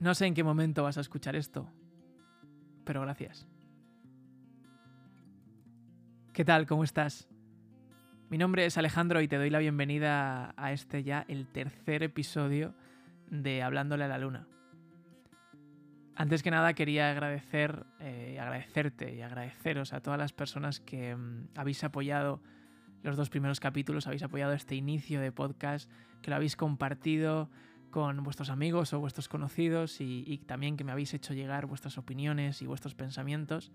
No sé en qué momento vas a escuchar esto, pero gracias. ¿Qué tal? ¿Cómo estás? Mi nombre es Alejandro y te doy la bienvenida a este ya, el tercer episodio de Hablándole a la Luna. Antes que nada quería agradecer, eh, agradecerte y agradeceros a todas las personas que mm, habéis apoyado los dos primeros capítulos, habéis apoyado este inicio de podcast, que lo habéis compartido con vuestros amigos o vuestros conocidos y, también que me habéis hecho llegar vuestras opiniones y vuestros pensamientos.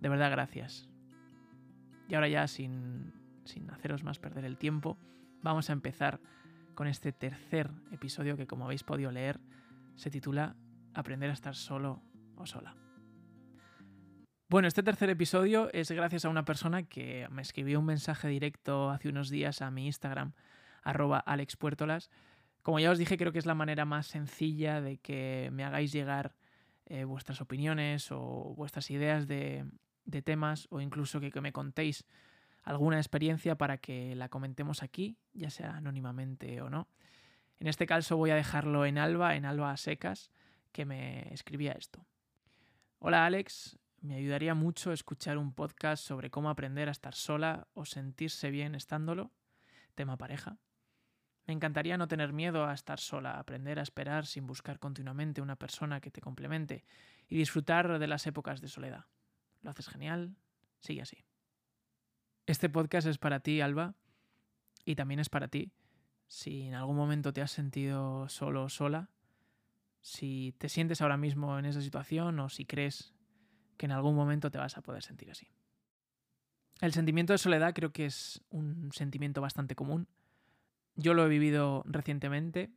De verdad, gracias. Y ahora ya, sin, sin haceros más perder el tiempo, vamos a empezar con este tercer episodio que, como habéis podido leer, se titula Aprender a estar solo o sola. Bueno, este tercer episodio es gracias a una persona que me escribió un mensaje directo hace unos días a mi Instagram, arroba alexpuertolas. Como ya os dije, creo que es la manera más sencilla de que me hagáis llegar eh, vuestras opiniones o vuestras ideas de, temas o incluso que, que me contéis alguna experiencia para que la comentemos aquí, ya sea anónimamente o no. En este caso voy a dejarlo en Alba, en Alba secas, que me escribía esto. Hola Alex, me ayudaría mucho escuchar un podcast sobre cómo aprender a estar sola o sentirse bien estándolo, tema pareja. Me encantaría no tener miedo a estar sola, aprender a esperar sin buscar continuamente una persona que te complemente y disfrutar de las épocas de soledad. Lo haces genial, sigue así. Este podcast es para ti, Alba, y también es para ti. Si en algún momento te has sentido solo o sola, si te sientes ahora mismo en esa situación o si crees que en algún momento te vas a poder sentir así. El sentimiento de soledad creo que es un sentimiento bastante común. Yo lo he vivido recientemente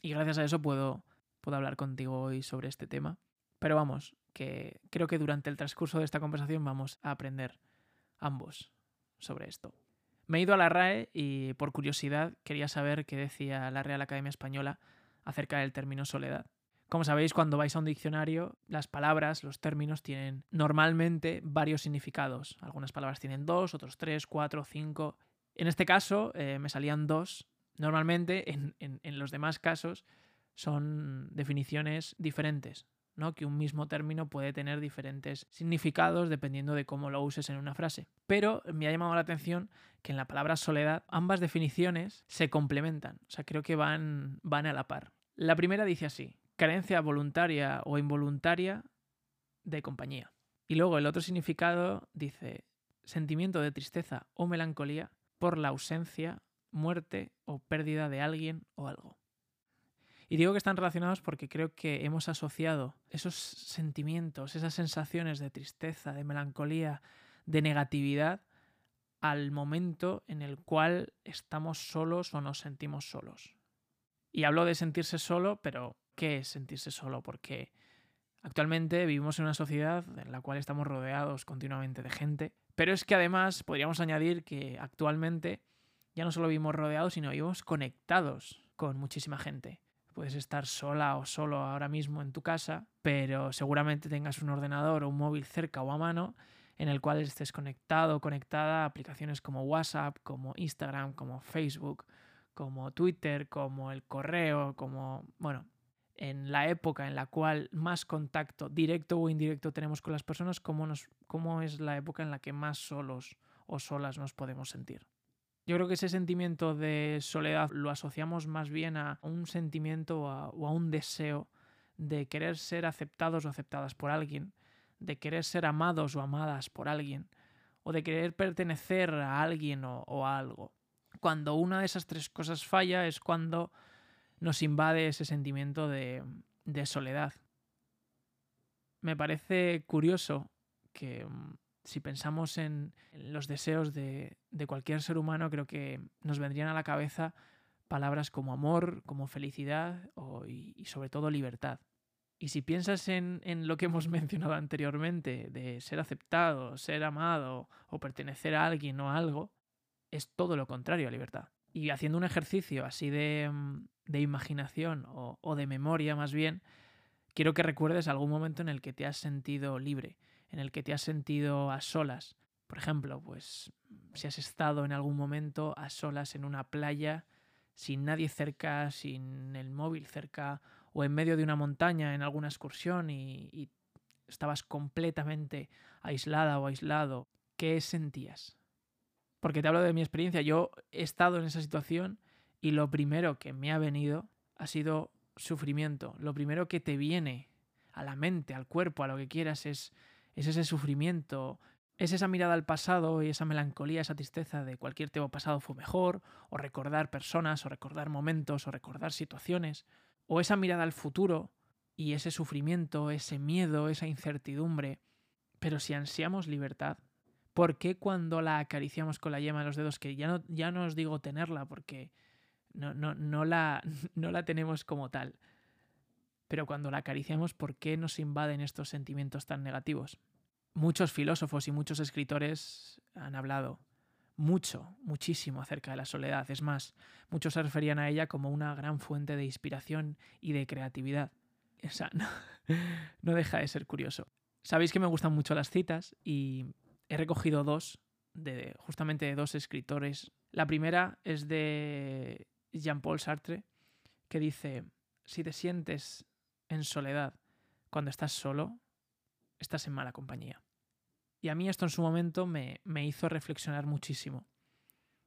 y gracias a eso puedo, puedo hablar contigo hoy sobre este tema. Pero vamos, que creo que durante el transcurso de esta conversación vamos a aprender ambos sobre esto. Me he ido a la RAE y por curiosidad quería saber qué decía la Real Academia Española acerca del término soledad. Como sabéis, cuando vais a un diccionario, las palabras, los términos tienen normalmente varios significados. Algunas palabras tienen dos, otros tres, cuatro, cinco. En este caso eh, me salían dos. Normalmente en, en, los demás casos son definiciones diferentes, ¿no? que un mismo término puede tener diferentes significados dependiendo de cómo lo uses en una frase. Pero me ha llamado la atención que en la palabra soledad ambas definiciones se complementan, o sea, creo que van, van a la par. La primera dice así, carencia voluntaria o involuntaria de compañía. Y luego el otro significado dice sentimiento de tristeza o melancolía por la ausencia, muerte o pérdida de alguien o algo. Y digo que están relacionados porque creo que hemos asociado esos sentimientos, esas sensaciones de tristeza, de melancolía, de negatividad al momento en el cual estamos solos o nos sentimos solos. Y hablo de sentirse solo, pero qué es sentirse solo, porque actualmente vivimos en una sociedad en la cual estamos rodeados continuamente de gente, pero es que además podríamos añadir que actualmente ya no solo vivimos rodeados, sino vivimos conectados con muchísima gente. Puedes estar sola o solo ahora mismo en tu casa, pero seguramente tengas un ordenador o un móvil cerca o a mano en el cual estés conectado o conectada a aplicaciones como WhatsApp, como Instagram, como Facebook, como Twitter, como el correo, como, bueno, en la época en la cual más contacto directo o indirecto tenemos con las personas, cómo, nos, cómo es la época en la que más solos o solas nos podemos sentir. Yo creo que ese sentimiento de soledad lo asociamos más bien a un sentimiento o a, un deseo de querer ser aceptados o aceptadas por alguien, de querer ser amados o amadas por alguien, o de querer pertenecer a alguien o, o a algo. Cuando una de esas tres cosas falla es cuando nos invade ese sentimiento de, soledad. Me parece curioso que mm, si pensamos en, los deseos de, cualquier ser humano, creo que nos vendrían a la cabeza palabras como amor, como felicidad y, sobre todo libertad. Y si piensas en, en, lo que hemos mencionado anteriormente, de ser aceptado, ser amado o pertenecer a alguien o a algo, es todo lo contrario a libertad. Y haciendo un ejercicio así de, mm, imaginación o, de memoria más bien, quiero que recuerdes algún momento en el que te has sentido libre, en el que te has sentido a solas. Por ejemplo, pues si has estado en algún momento a solas en una playa sin nadie cerca, sin el móvil cerca, o en medio de una montaña en alguna excursión y estabas completamente aislada o aislado, ¿qué sentías? Porque te hablo de mi experiencia, yo he estado en esa situación y lo primero que me ha venido ha sido sufrimiento. Lo primero que te viene a la mente, al cuerpo, a lo que quieras, es, es ese sufrimiento, es esa mirada al pasado y esa melancolía, esa tristeza de cualquier tiempo pasado fue mejor, o recordar personas, o recordar momentos, o recordar situaciones, o esa mirada al futuro y ese sufrimiento, ese miedo, esa incertidumbre. Pero si ansiamos libertad, ¿por qué cuando la acariciamos con la yema de los dedos, que ya no, ya no os digo tenerla porque no, no, no, la, no la tenemos como tal, pero cuando la acariciamos, ¿por qué nos invaden estos sentimientos tan negativos? Muchos filósofos y muchos escritores han hablado mucho, muchísimo acerca de la soledad. Es más, muchos se referían a ella como una gran fuente de inspiración y de creatividad. O sea, no, no deja de ser curioso. Sabéis que me gustan mucho las citas y he recogido dos, de, justamente de dos escritores. La primera es de Jean-Paul Sartre, que dice, si te sientes en soledad cuando estás solo, estás en mala compañía. Y a mí esto en su momento me, me hizo reflexionar muchísimo.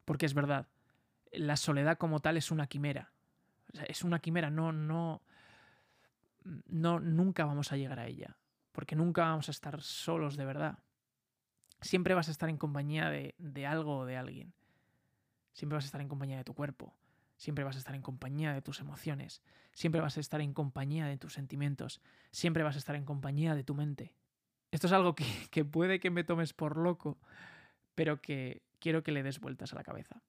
Porque es verdad, la soledad como tal es una quimera. es una quimera, no, no, no, nunca vamos a llegar a ella. Porque nunca vamos a estar solos de verdad. Siempre vas a estar en compañía de, de algo o de alguien. Siempre vas a estar en compañía de tu cuerpo. Siempre vas a estar en compañía de tus emociones. Siempre vas a estar en compañía de tus sentimientos. Siempre vas a estar en compañía de tu mente. Esto es algo que, puede que me tomes por loco, pero que quiero que le des vueltas a la cabeza.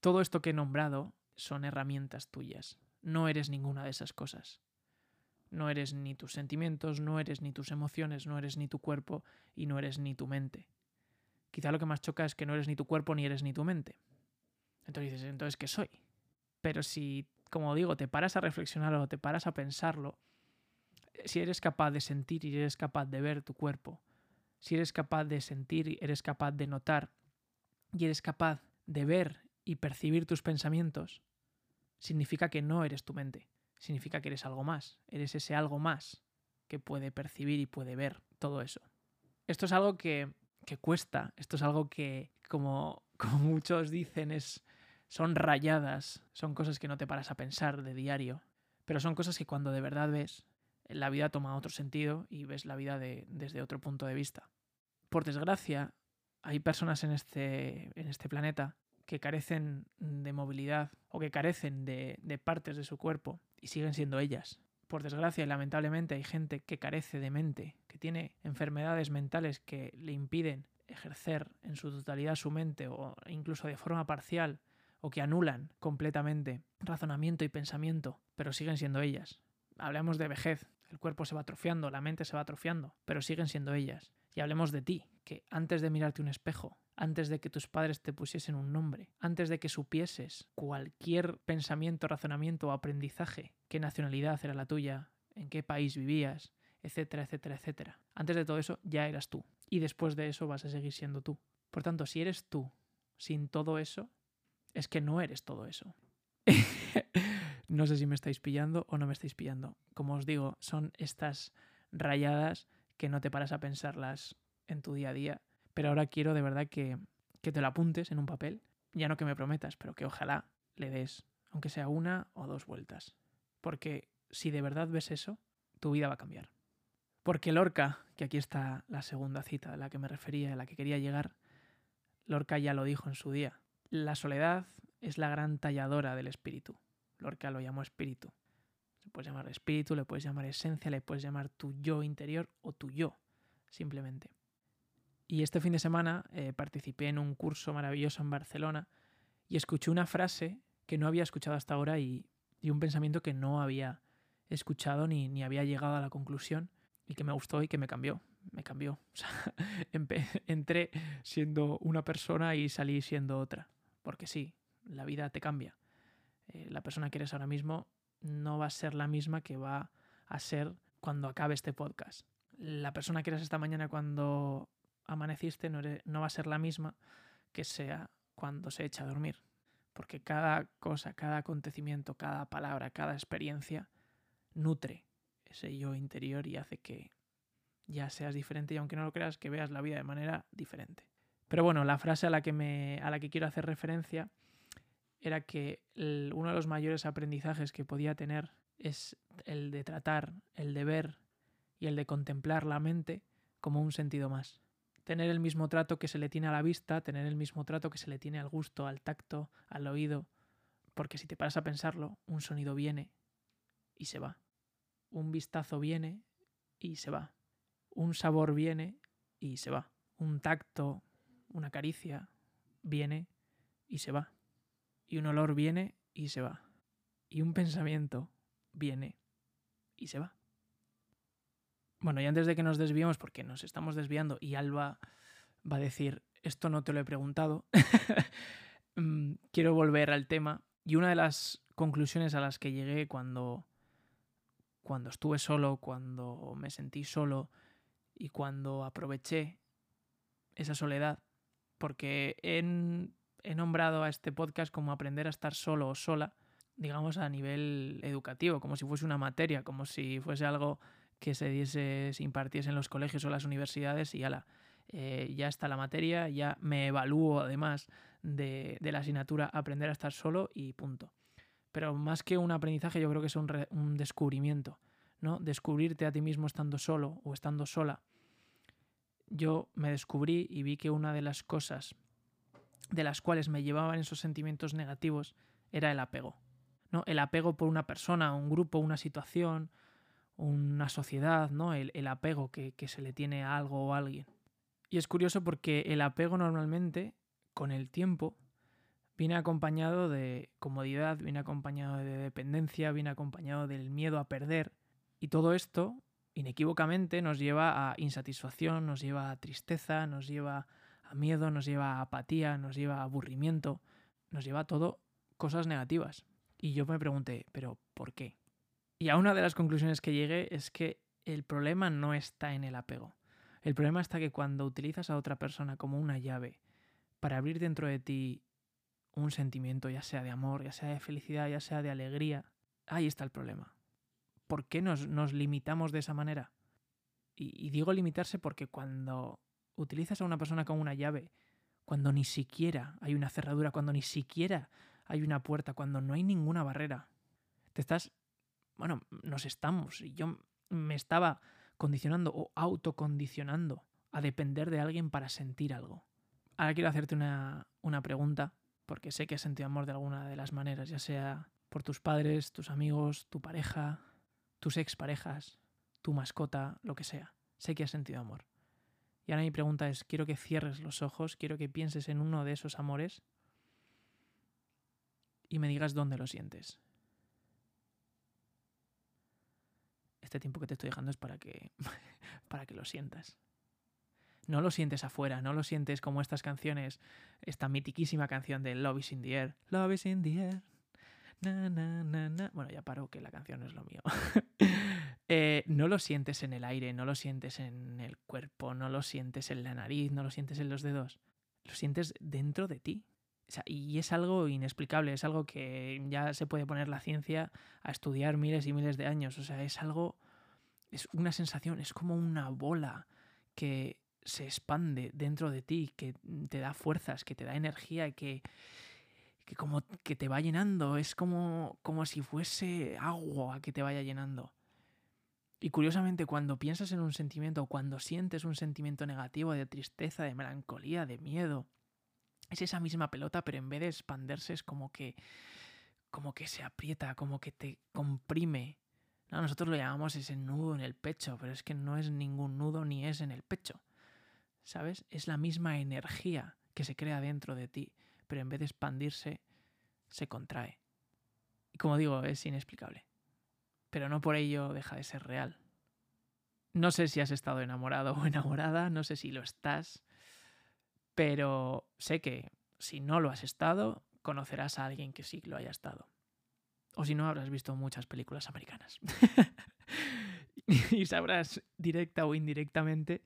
Todo esto que he nombrado son herramientas tuyas. No eres ninguna de esas cosas. No eres ni tus sentimientos, no eres ni tus emociones, no eres ni tu cuerpo y no eres ni tu mente. Quizá lo que más choca es que no eres ni tu cuerpo ni eres ni tu mente. Entonces dices, entonces, ¿qué soy? Pero si, como digo, te paras a reflexionarlo, te paras a pensarlo, si eres capaz de sentir y eres capaz de ver tu cuerpo, si eres capaz de sentir y eres capaz de notar, y eres capaz de ver y percibir tus pensamientos, significa que no eres tu mente, significa que eres algo más, eres ese algo más que puede percibir y puede ver todo eso. Esto es algo que, que cuesta, esto es algo que, como, como muchos dicen, es, son rayadas, son cosas que no te paras a pensar de diario, pero son cosas que cuando de verdad ves, la vida toma otro sentido y ves la vida desde otro punto de vista. Por desgracia, hay personas en este, en este planeta que carecen de movilidad o que carecen de, de partes de su cuerpo y siguen siendo ellas. Por desgracia y lamentablemente hay gente que carece de mente, que tiene enfermedades mentales que le impiden ejercer en su totalidad su mente o incluso de forma parcial o que anulan completamente razonamiento y pensamiento, pero siguen siendo ellas. Hablemos de vejez, el cuerpo se va atrofiando, la mente se va atrofiando, pero siguen siendo ellas. Y hablemos de ti, que antes de mirarte un espejo, antes de que tus padres te pusiesen un nombre, antes de que supieses cualquier pensamiento, razonamiento o aprendizaje, qué nacionalidad era la tuya, en qué país vivías, etcétera, etcétera, etcétera. Antes de todo eso ya eras tú. Y después de eso vas a seguir siendo tú. Por tanto, si eres tú sin todo eso, es que no eres todo eso. no sé si me estáis pillando o no me estáis pillando. Como os digo, son estas rayadas que no te paras a pensarlas en tu día a día. Pero ahora quiero de verdad que, que te lo apuntes en un papel. Ya no que me prometas, pero que ojalá le des, aunque sea una o dos vueltas. Porque si de verdad ves eso, tu vida va a cambiar. Porque Lorca, que aquí está la segunda cita a la que me refería, a la que quería llegar, Lorca ya lo dijo en su día. La soledad es la gran talladora del espíritu. Lorca lo llamó espíritu. Le puedes llamar espíritu, le puedes llamar esencia, le puedes llamar tu yo interior o tu yo, simplemente. Y este fin de semana eh, participé en un curso maravilloso en Barcelona y escuché una frase que no había escuchado hasta ahora y, un pensamiento que no había escuchado ni, ni, había llegado a la conclusión y que me gustó y que me cambió. Me cambió. O sea, entré siendo una persona y salí siendo otra porque sí, la vida te cambia. Eh, la persona que eres ahora mismo no va a ser la misma que va a ser cuando acabe este podcast. La persona que eres esta mañana cuando amaneciste no, va a ser la misma que sea cuando se echa a dormir. porque cada cosa, cada acontecimiento, cada palabra, cada experiencia nutre ese yo interior y hace que ya seas diferente y aunque no lo creas, que veas la vida de manera diferente. Pero bueno, la frase a la que, me, a la que quiero hacer referencia era que uno de los mayores aprendizajes que podía tener es el de tratar, el de ver y el de contemplar la mente como un sentido más. Tener el mismo trato que se le tiene a la vista, tener el mismo trato que se le tiene al gusto, al tacto, al oído, porque si te paras a pensarlo, un sonido viene y se va. Un vistazo viene y se va. Un sabor viene y se va. Un tacto, una caricia, viene y se va. Y un olor viene y se va. Y un pensamiento viene y se va. Bueno, y antes de que nos desviemos, porque nos estamos desviando y Alba va a decir, esto no te lo he preguntado, mm, quiero volver al tema. Y una de las conclusiones a las que llegué cuando, cuando estuve solo, cuando me sentí solo y cuando aproveché esa soledad, porque he, he nombrado a este podcast como aprender a estar solo o sola, digamos a nivel educativo, como si fuese una materia, como si fuese algo que se diese, se impartiese en los colegios o las universidades y ala, eh, ya está la materia, ya me evalúo además de, la asignatura aprender a estar solo y punto. Pero más que un aprendizaje, yo creo que es un, un descubrimiento, ¿no? Descubrirte a ti mismo estando solo o estando sola. Yo me descubrí y vi que una de las cosas de las cuales me llevaban esos sentimientos negativos era el apego. ¿no? El apego por una persona, un grupo, una situación, una sociedad, ¿no? El, apego que, que, se le tiene a algo o a alguien. Y es curioso porque el apego normalmente, con el tiempo, viene acompañado de comodidad, viene acompañado de dependencia, viene acompañado del miedo a perder. Y todo esto, inequívocamente, nos lleva a insatisfacción, nos lleva a tristeza, nos lleva a miedo, nos lleva a apatía, nos lleva a aburrimiento, nos lleva a todo cosas negativas. Y yo me pregunté, ¿pero por qué? Y a una de las conclusiones que llegué es que el problema no está en el apego. El problema está que cuando utilizas a otra persona como una llave para abrir dentro de ti un sentimiento, ya sea de amor, ya sea de felicidad, ya sea de alegría, ahí está el problema. ¿Por qué nos, nos limitamos de esa manera? Y, y digo limitarse porque cuando utilizas a una persona como una llave, cuando ni siquiera hay una cerradura, cuando ni siquiera hay una puerta, cuando no hay ninguna barrera, te estás bueno, nos estamos, y yo me estaba condicionando o autocondicionando a depender de alguien para sentir algo. Ahora quiero hacerte una, una pregunta, porque sé que has sentido amor de alguna de las maneras, ya sea por tus padres, tus amigos, tu pareja, tus exparejas, tu mascota, lo que sea. Sé que has sentido amor. Y ahora mi pregunta es, quiero que cierres los ojos, quiero que pienses en uno de esos amores y me digas dónde lo sientes. Este tiempo que te estoy dejando es para que, para que lo sientas. No lo sientes afuera, no lo sientes como estas canciones, esta mitiquísima canción de Love is in the air. Love is in the air. Na, na, na, bueno, ya paro que la canción no es lo mío. Eh, no lo sientes en el aire, no lo sientes en el cuerpo, no lo sientes en la nariz, no lo sientes en los dedos. Lo sientes dentro de ti y es algo inexplicable, es algo que ya se puede poner la ciencia a estudiar miles y miles de años. O sea, es algo, es una sensación, es como una bola que se expande dentro de ti, que te da fuerzas, que te da energía, que, que como que te va llenando, es como, como si fuese agua que te vaya llenando. Y curiosamente, cuando piensas en un sentimiento, cuando sientes un sentimiento negativo de tristeza, de melancolía, de miedo, es esa misma pelota, pero en vez de expanderse es como que, como que se aprieta, como que te comprime. nosotros lo llamamos ese nudo en el pecho, pero es que no es ningún nudo ni es en el pecho. ¿Sabes? Es la misma energía que se crea dentro de ti, pero en vez de expandirse, se contrae. Y como digo, es inexplicable. Pero no por ello deja de ser real. No sé si has estado enamorado o enamorada, no sé si lo estás, pero sé que si no lo has estado, conocerás a alguien que sí lo haya estado. O si no, habrás visto muchas películas americanas. y sabrás directa o indirectamente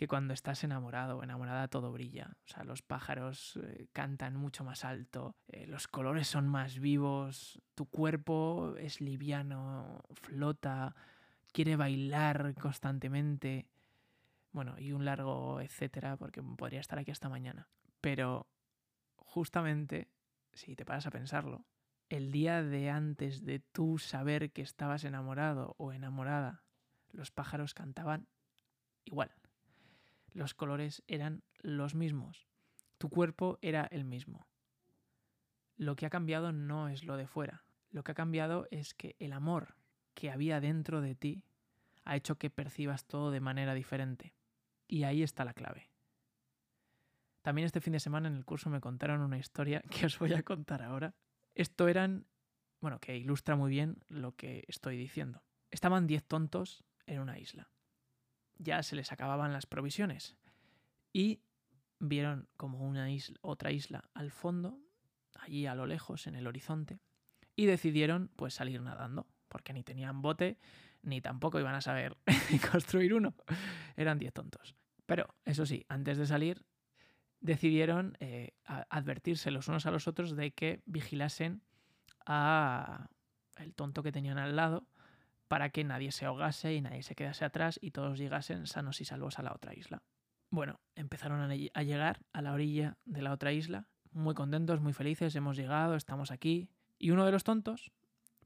que cuando estás enamorado o enamorada todo brilla. O sea, los pájaros eh, cantan mucho más alto, eh, los colores son más vivos, tu cuerpo es liviano, flota, quiere bailar constantemente. Bueno, y un largo etcétera, porque podría estar aquí hasta mañana. Pero justamente, si te paras a pensarlo, el día de antes de tú saber que estabas enamorado o enamorada, los pájaros cantaban igual. Los colores eran los mismos. Tu cuerpo era el mismo. Lo que ha cambiado no es lo de fuera. Lo que ha cambiado es que el amor que había dentro de ti ha hecho que percibas todo de manera diferente. Y ahí está la clave. También este fin de semana en el curso me contaron una historia que os voy a contar ahora. Esto eran, bueno, que ilustra muy bien lo que estoy diciendo. Estaban 10 tontos en una isla. Ya se les acababan las provisiones. Y vieron como una isla, otra isla al fondo, allí a lo lejos, en el horizonte, y decidieron pues salir nadando, porque ni tenían bote, ni tampoco iban a saber construir uno. Eran 10 tontos. Pero, eso sí, antes de salir, decidieron eh, advertirse los unos a los otros de que vigilasen a el tonto que tenían al lado para que nadie se ahogase y nadie se quedase atrás y todos llegasen sanos y salvos a la otra isla. Bueno, empezaron a llegar a la orilla de la otra isla, muy contentos, muy felices, hemos llegado, estamos aquí. Y uno de los tontos,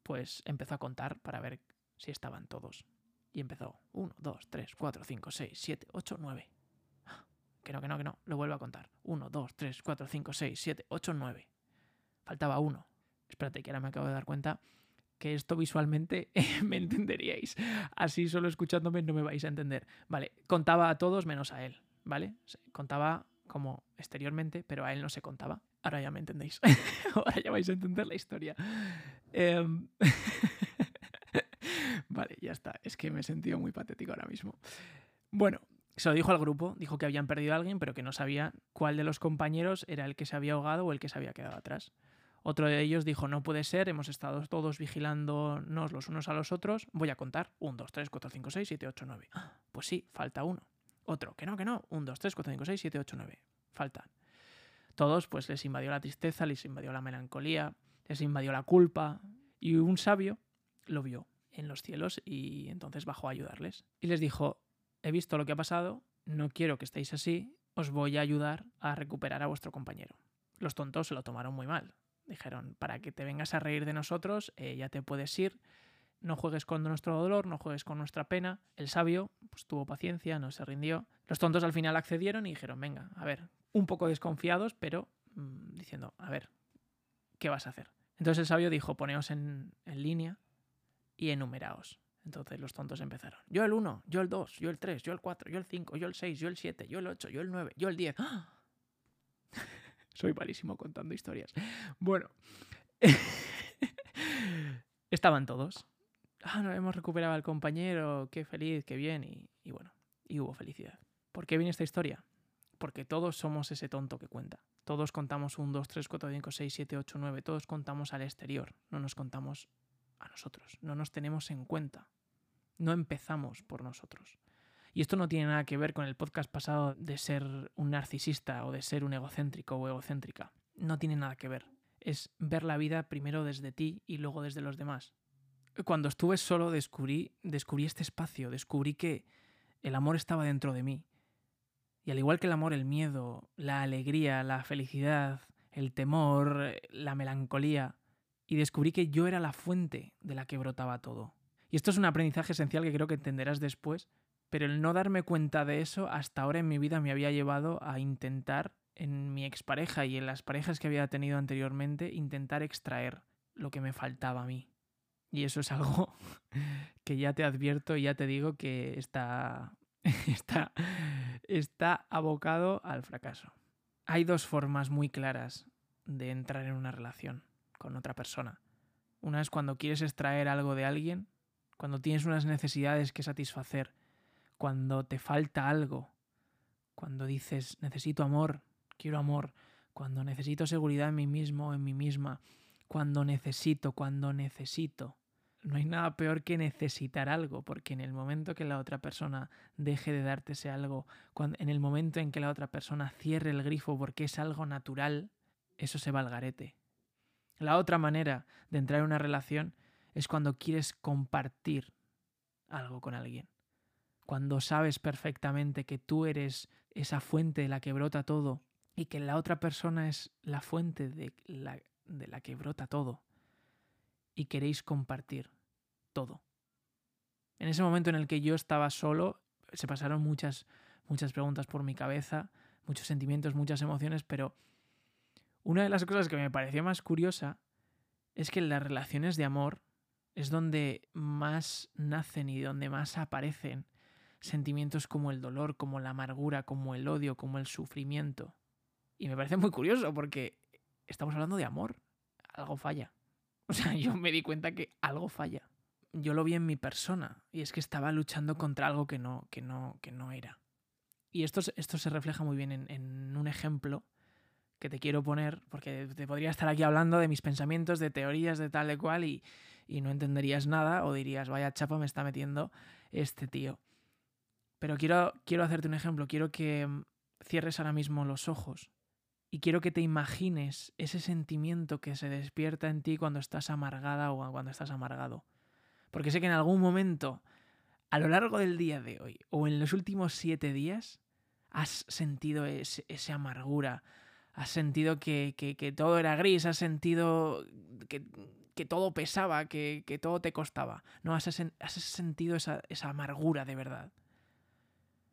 pues empezó a contar para ver si estaban todos. Y empezó, 1, 2, 3, 4, 5, 6, 7, 8, 9. Que no, que no, que no. Lo vuelvo a contar. 1, 2, 3, 4, 5, 6, 7, 8, 9. Faltaba uno. Espérate, que ahora me acabo de dar cuenta que esto visualmente me entenderíais. Así solo escuchándome no me vais a entender. Vale, contaba a todos menos a él, ¿vale? Contaba como exteriormente, pero a él no se contaba. Ahora ya me entendéis. Ahora ya vais a entender la historia. Eh... está. Es que me he sentido muy patético ahora mismo. Bueno, se lo dijo al grupo, dijo que habían perdido a alguien, pero que no sabía cuál de los compañeros era el que se había ahogado o el que se había quedado atrás. Otro de ellos dijo, no puede ser, hemos estado todos vigilándonos los unos a los otros, voy a contar. 1, 2, 3, 4, 5, 6, 7, 8, 9. Pues sí, falta uno. Otro, que no, que no. 1, 2, 3, 4, 5, 6, 7, 8, 9. Faltan. Todos pues les invadió la tristeza, les invadió la melancolía, les invadió la culpa. Y un sabio lo vio en los cielos y entonces bajó a ayudarles. Y les dijo, he visto lo que ha pasado, no quiero que estéis así, os voy a ayudar a recuperar a vuestro compañero. Los tontos se lo tomaron muy mal. Dijeron, para que te vengas a reír de nosotros, eh, ya te puedes ir, no juegues con nuestro dolor, no juegues con nuestra pena. El sabio pues, tuvo paciencia, no se rindió. Los tontos al final accedieron y dijeron, venga, a ver, un poco desconfiados, pero mmm, diciendo, a ver, ¿qué vas a hacer? Entonces el sabio dijo, poneos en, en línea y enumeraos. Entonces los tontos empezaron. Yo el 1, yo el 2, yo el 3, yo el 4, yo el 5, yo el 6, yo el 7, yo el 8, yo el 9, yo el 10. ¡Ah! Soy malísimo contando historias. Bueno. Estaban todos. Ah, no hemos recuperado al compañero, qué feliz, qué bien. Y, y bueno, y hubo felicidad. ¿Por qué viene esta historia? Porque todos somos ese tonto que cuenta. Todos contamos 1, 2, 3, 4, 5, 6, 7, 8, 9. Todos contamos al exterior. No nos contamos a nosotros. No nos tenemos en cuenta. No empezamos por nosotros. Y esto no tiene nada que ver con el podcast pasado de ser un narcisista o de ser un egocéntrico o egocéntrica. No tiene nada que ver. Es ver la vida primero desde ti y luego desde los demás. Cuando estuve solo descubrí, descubrí este espacio, descubrí que el amor estaba dentro de mí. Y al igual que el amor, el miedo, la alegría, la felicidad, el temor, la melancolía, y descubrí que yo era la fuente de la que brotaba todo. Y esto es un aprendizaje esencial que creo que entenderás después, pero el no darme cuenta de eso hasta ahora en mi vida me había llevado a intentar, en mi expareja y en las parejas que había tenido anteriormente, intentar extraer lo que me faltaba a mí. Y eso es algo que ya te advierto y ya te digo que está, está, está abocado al fracaso. Hay dos formas muy claras de entrar en una relación con otra persona. Una es cuando quieres extraer algo de alguien, cuando tienes unas necesidades que satisfacer, cuando te falta algo, cuando dices necesito amor, quiero amor, cuando necesito seguridad en mí mismo, en mí misma, cuando necesito, cuando necesito. no hay nada peor que necesitar algo, porque en el momento que la otra persona deje de darte ese algo, en el momento en que la otra persona cierre el grifo porque es algo natural, eso se va al garete. La otra manera de entrar en una relación es cuando quieres compartir algo con alguien. Cuando sabes perfectamente que tú eres esa fuente de la que brota todo y que la otra persona es la fuente de la, de la que brota todo y queréis compartir todo. En ese momento en el que yo estaba solo, se pasaron muchas, muchas preguntas por mi cabeza, muchos sentimientos, muchas emociones, pero una de las cosas que me pareció más curiosa es que en las relaciones de amor es donde más nacen y donde más aparecen sentimientos como el dolor, como la amargura, como el odio, como el sufrimiento. Y me parece muy curioso porque estamos hablando de amor. Algo falla. O sea, yo me di cuenta que algo falla. Yo lo vi en mi persona y es que estaba luchando contra algo que no, que no, que no era. Y esto, esto se refleja muy bien en, en un ejemplo que te quiero poner, porque te podría estar aquí hablando de mis pensamientos, de teorías, de tal y cual, y, y no entenderías nada, o dirías, vaya chapa me está metiendo este tío. Pero quiero, quiero hacerte un ejemplo, quiero que mm, cierres ahora mismo los ojos y quiero que te imagines ese sentimiento que se despierta en ti cuando estás amargada o cuando estás amargado. Porque sé que en algún momento, a lo largo del día de hoy o en los últimos siete días, has sentido esa amargura, has sentido que, todo era gris, has sentido que, todo pesaba, que, todo te costaba. No, has, has sentido esa, esa, amargura de verdad.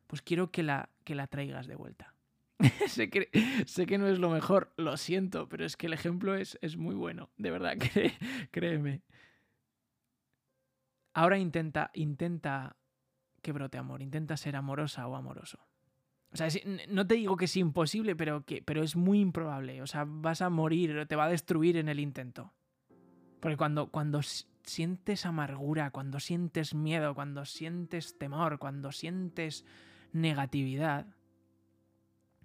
Pues quiero que la, que la traigas de vuelta. sé, que, sé que no es lo mejor, lo siento, pero es que el ejemplo es, es muy bueno, de verdad, créeme. Ahora intenta, intenta que brote amor, intenta ser amorosa o amoroso. O sea, no te digo que es imposible, pero, que, pero es muy improbable. O sea, vas a morir, te va a destruir en el intento. Porque cuando, cuando sientes amargura, cuando sientes miedo, cuando sientes temor, cuando sientes negatividad,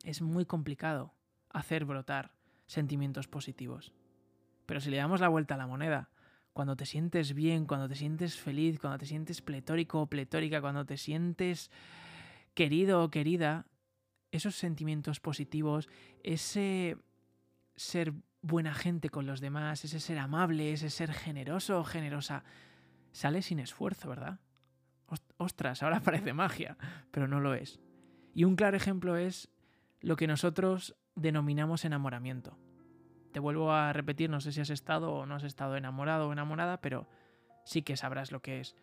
es muy complicado hacer brotar sentimientos positivos. Pero si le damos la vuelta a la moneda, cuando te sientes bien, cuando te sientes feliz, cuando te sientes pletórico o pletórica, cuando te sientes querido o querida, esos sentimientos positivos, ese ser buena gente con los demás, ese ser amable, ese ser generoso o generosa, sale sin esfuerzo, ¿verdad? Ostras, ahora parece magia, pero no lo es. Y un claro ejemplo es lo que nosotros denominamos enamoramiento. Te vuelvo a repetir, no sé si has estado o no has estado enamorado o enamorada, pero sí que sabrás lo que es.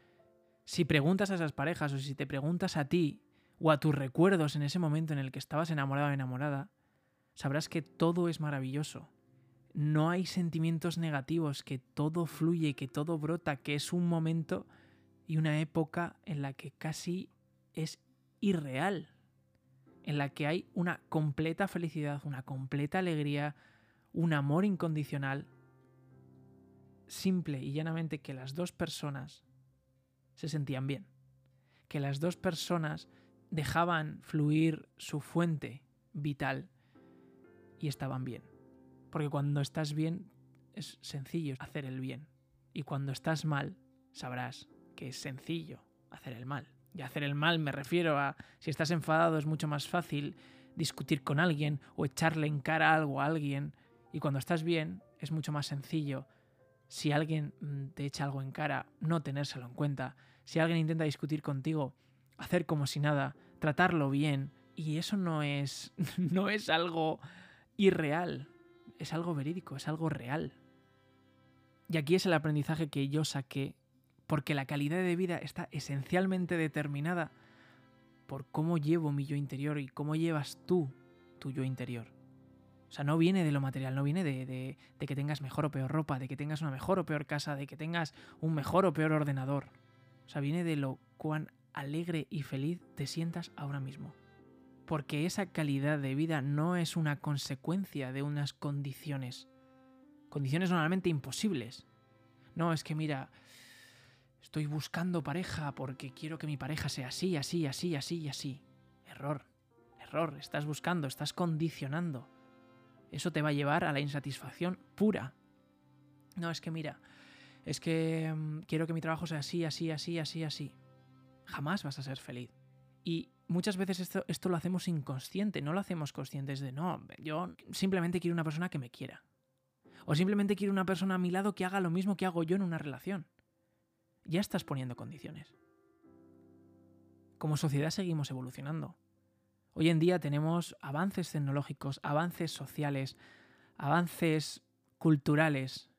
Si preguntas a esas parejas o si te preguntas a ti o a tus recuerdos en ese momento en el que estabas enamorado o enamorada, sabrás que todo es maravilloso. No hay sentimientos negativos, que todo fluye, que todo brota, que es un momento y una época en la que casi es irreal en la que hay una completa felicidad, una completa alegría, un amor incondicional, simple y llanamente que las dos personas se sentían bien, que las dos personas dejaban fluir su fuente vital y estaban bien. Porque cuando estás bien es sencillo hacer el bien y cuando estás mal sabrás que es sencillo hacer el mal. Y hacer el mal me refiero a si estás enfadado es mucho más fácil discutir con alguien o echarle en cara algo a alguien. Y cuando estás bien es mucho más sencillo si alguien mm, te echa algo en cara, no tenérselo en cuenta. Si alguien intenta discutir contigo, hacer como si nada, tratarlo bien. Y eso no es, no es algo irreal, es algo verídico, es algo real. Y aquí es el aprendizaje que yo saqué porque la calidad de vida está esencialmente determinada por cómo llevo mi yo interior y cómo llevas tú tu yo interior. O sea, no viene de lo material, no viene de, que tengas mejor o peor ropa, de que tengas una mejor o peor casa, de que tengas un mejor o peor ordenador. O sea, viene de lo cuán alegre y feliz te sientas ahora mismo. Porque esa calidad de vida no es una consecuencia de unas condiciones. Condiciones normalmente imposibles. No, es que mira, Estoy buscando pareja porque quiero que mi pareja sea así, así, así, así así. Error, error, estás buscando, estás condicionando. Eso te va a llevar a la insatisfacción pura. No, es que mira, es que mm, quiero que mi trabajo sea así, así, así, así, así. Jamás vas a ser feliz. Y muchas veces esto, esto lo hacemos inconsciente, no lo hacemos conscientes de, no, yo simplemente quiero una persona que me quiera. O simplemente quiero una persona a mi lado que haga lo mismo que hago yo en una relación. Ya estás poniendo condiciones. Como sociedad seguimos evolucionando. Hoy en día tenemos avances tecnológicos, avances sociales, avances culturales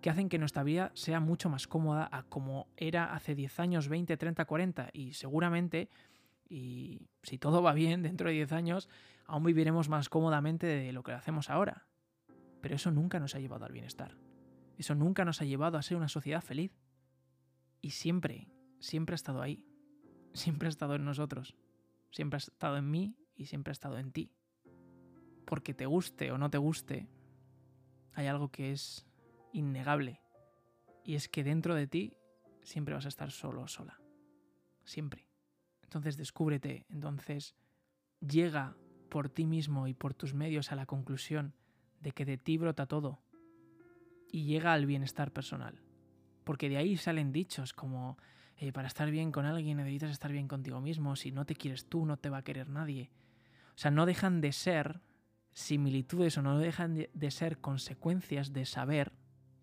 que hacen que nuestra vida sea mucho más cómoda a como era hace 10 años, 20, 30, 40 y seguramente, y si todo va bien, dentro de 10 años aún viviremos más cómodamente de lo que hacemos ahora. Pero eso nunca nos ha llevado al bienestar. Eso nunca nos ha llevado a ser una sociedad feliz. Y siempre, siempre ha estado ahí. Siempre ha estado en nosotros. Siempre ha estado en mí y siempre ha estado en ti. Porque te guste o no te guste, hay algo que es innegable. Y es que dentro de ti siempre vas a estar solo o sola. Siempre. Entonces descúbrete, entonces llega por ti mismo y por tus medios a la conclusión de que de ti brota todo y llega al bienestar personal. Porque de ahí salen dichos como eh, para estar bien con alguien necesitas estar bien contigo mismo, si no te quieres tú no te va a querer nadie. O sea, no dejan de ser similitudes o no dejan de ser consecuencias de saber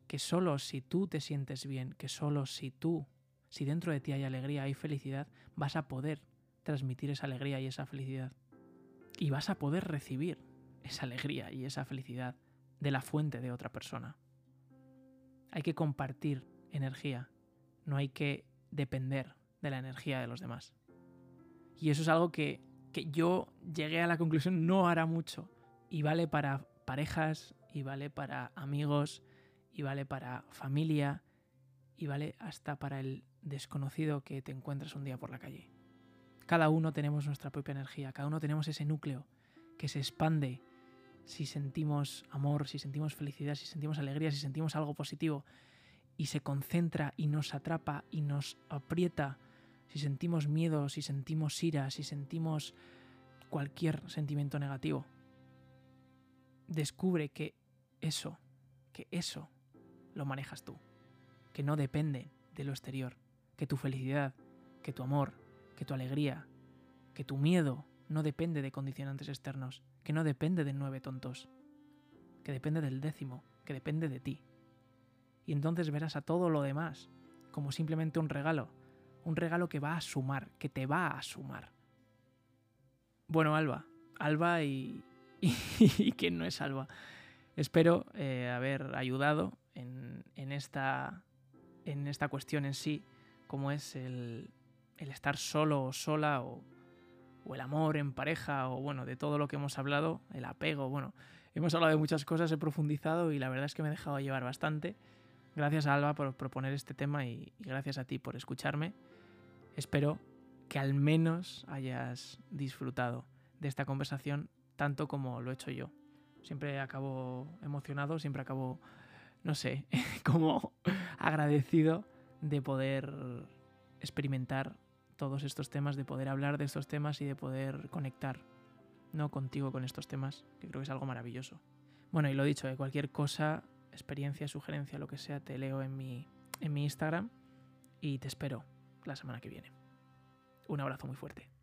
que solo si tú te sientes bien, que solo si tú, si dentro de ti hay alegría, hay felicidad, vas a poder transmitir esa alegría y esa felicidad. Y vas a poder recibir esa alegría y esa felicidad de la fuente de otra persona. Hay que compartir energía, no hay que depender de la energía de los demás. Y eso es algo que, que yo llegué a la conclusión no hará mucho. Y vale para parejas, y vale para amigos, y vale para familia, y vale hasta para el desconocido que te encuentras un día por la calle. Cada uno tenemos nuestra propia energía, cada uno tenemos ese núcleo que se expande si sentimos amor, si sentimos felicidad, si sentimos alegría, si sentimos algo positivo y se concentra y nos atrapa y nos aprieta, si sentimos miedo, si sentimos ira, si sentimos cualquier sentimiento negativo, descubre que eso, que eso lo manejas tú, que no depende de lo exterior, que tu felicidad, que tu amor, que tu alegría, que tu miedo no depende de condicionantes externos, que no depende de nueve tontos, que depende del décimo, que depende de ti. Y entonces verás a todo lo demás como simplemente un regalo, un regalo que va a sumar, que te va a sumar. Bueno, Alba, Alba y, y, quién no es Alba. Espero eh, haber ayudado en, esta, en esta cuestión en sí, como es el, el estar solo o sola o o el amor en pareja, o bueno, de todo lo que hemos hablado, el apego, bueno, hemos hablado de muchas cosas, he profundizado y la verdad es que me he dejado llevar bastante. Gracias a Alba por proponer este tema y, gracias a ti por escucharme. Espero que al menos hayas disfrutado de esta conversación tanto como lo he hecho yo. Siempre acabo emocionado, siempre acabo, no sé, como agradecido de poder experimentar todos estos temas, de poder hablar de estos temas y de poder conectar, ¿no? Contigo con estos temas, que creo que es algo maravilloso. Bueno, y lo dicho, de eh, cualquier cosa, experiencia, sugerencia, lo que sea, te leo en mi, en mi Instagram y te espero la semana que viene. Un abrazo muy fuerte.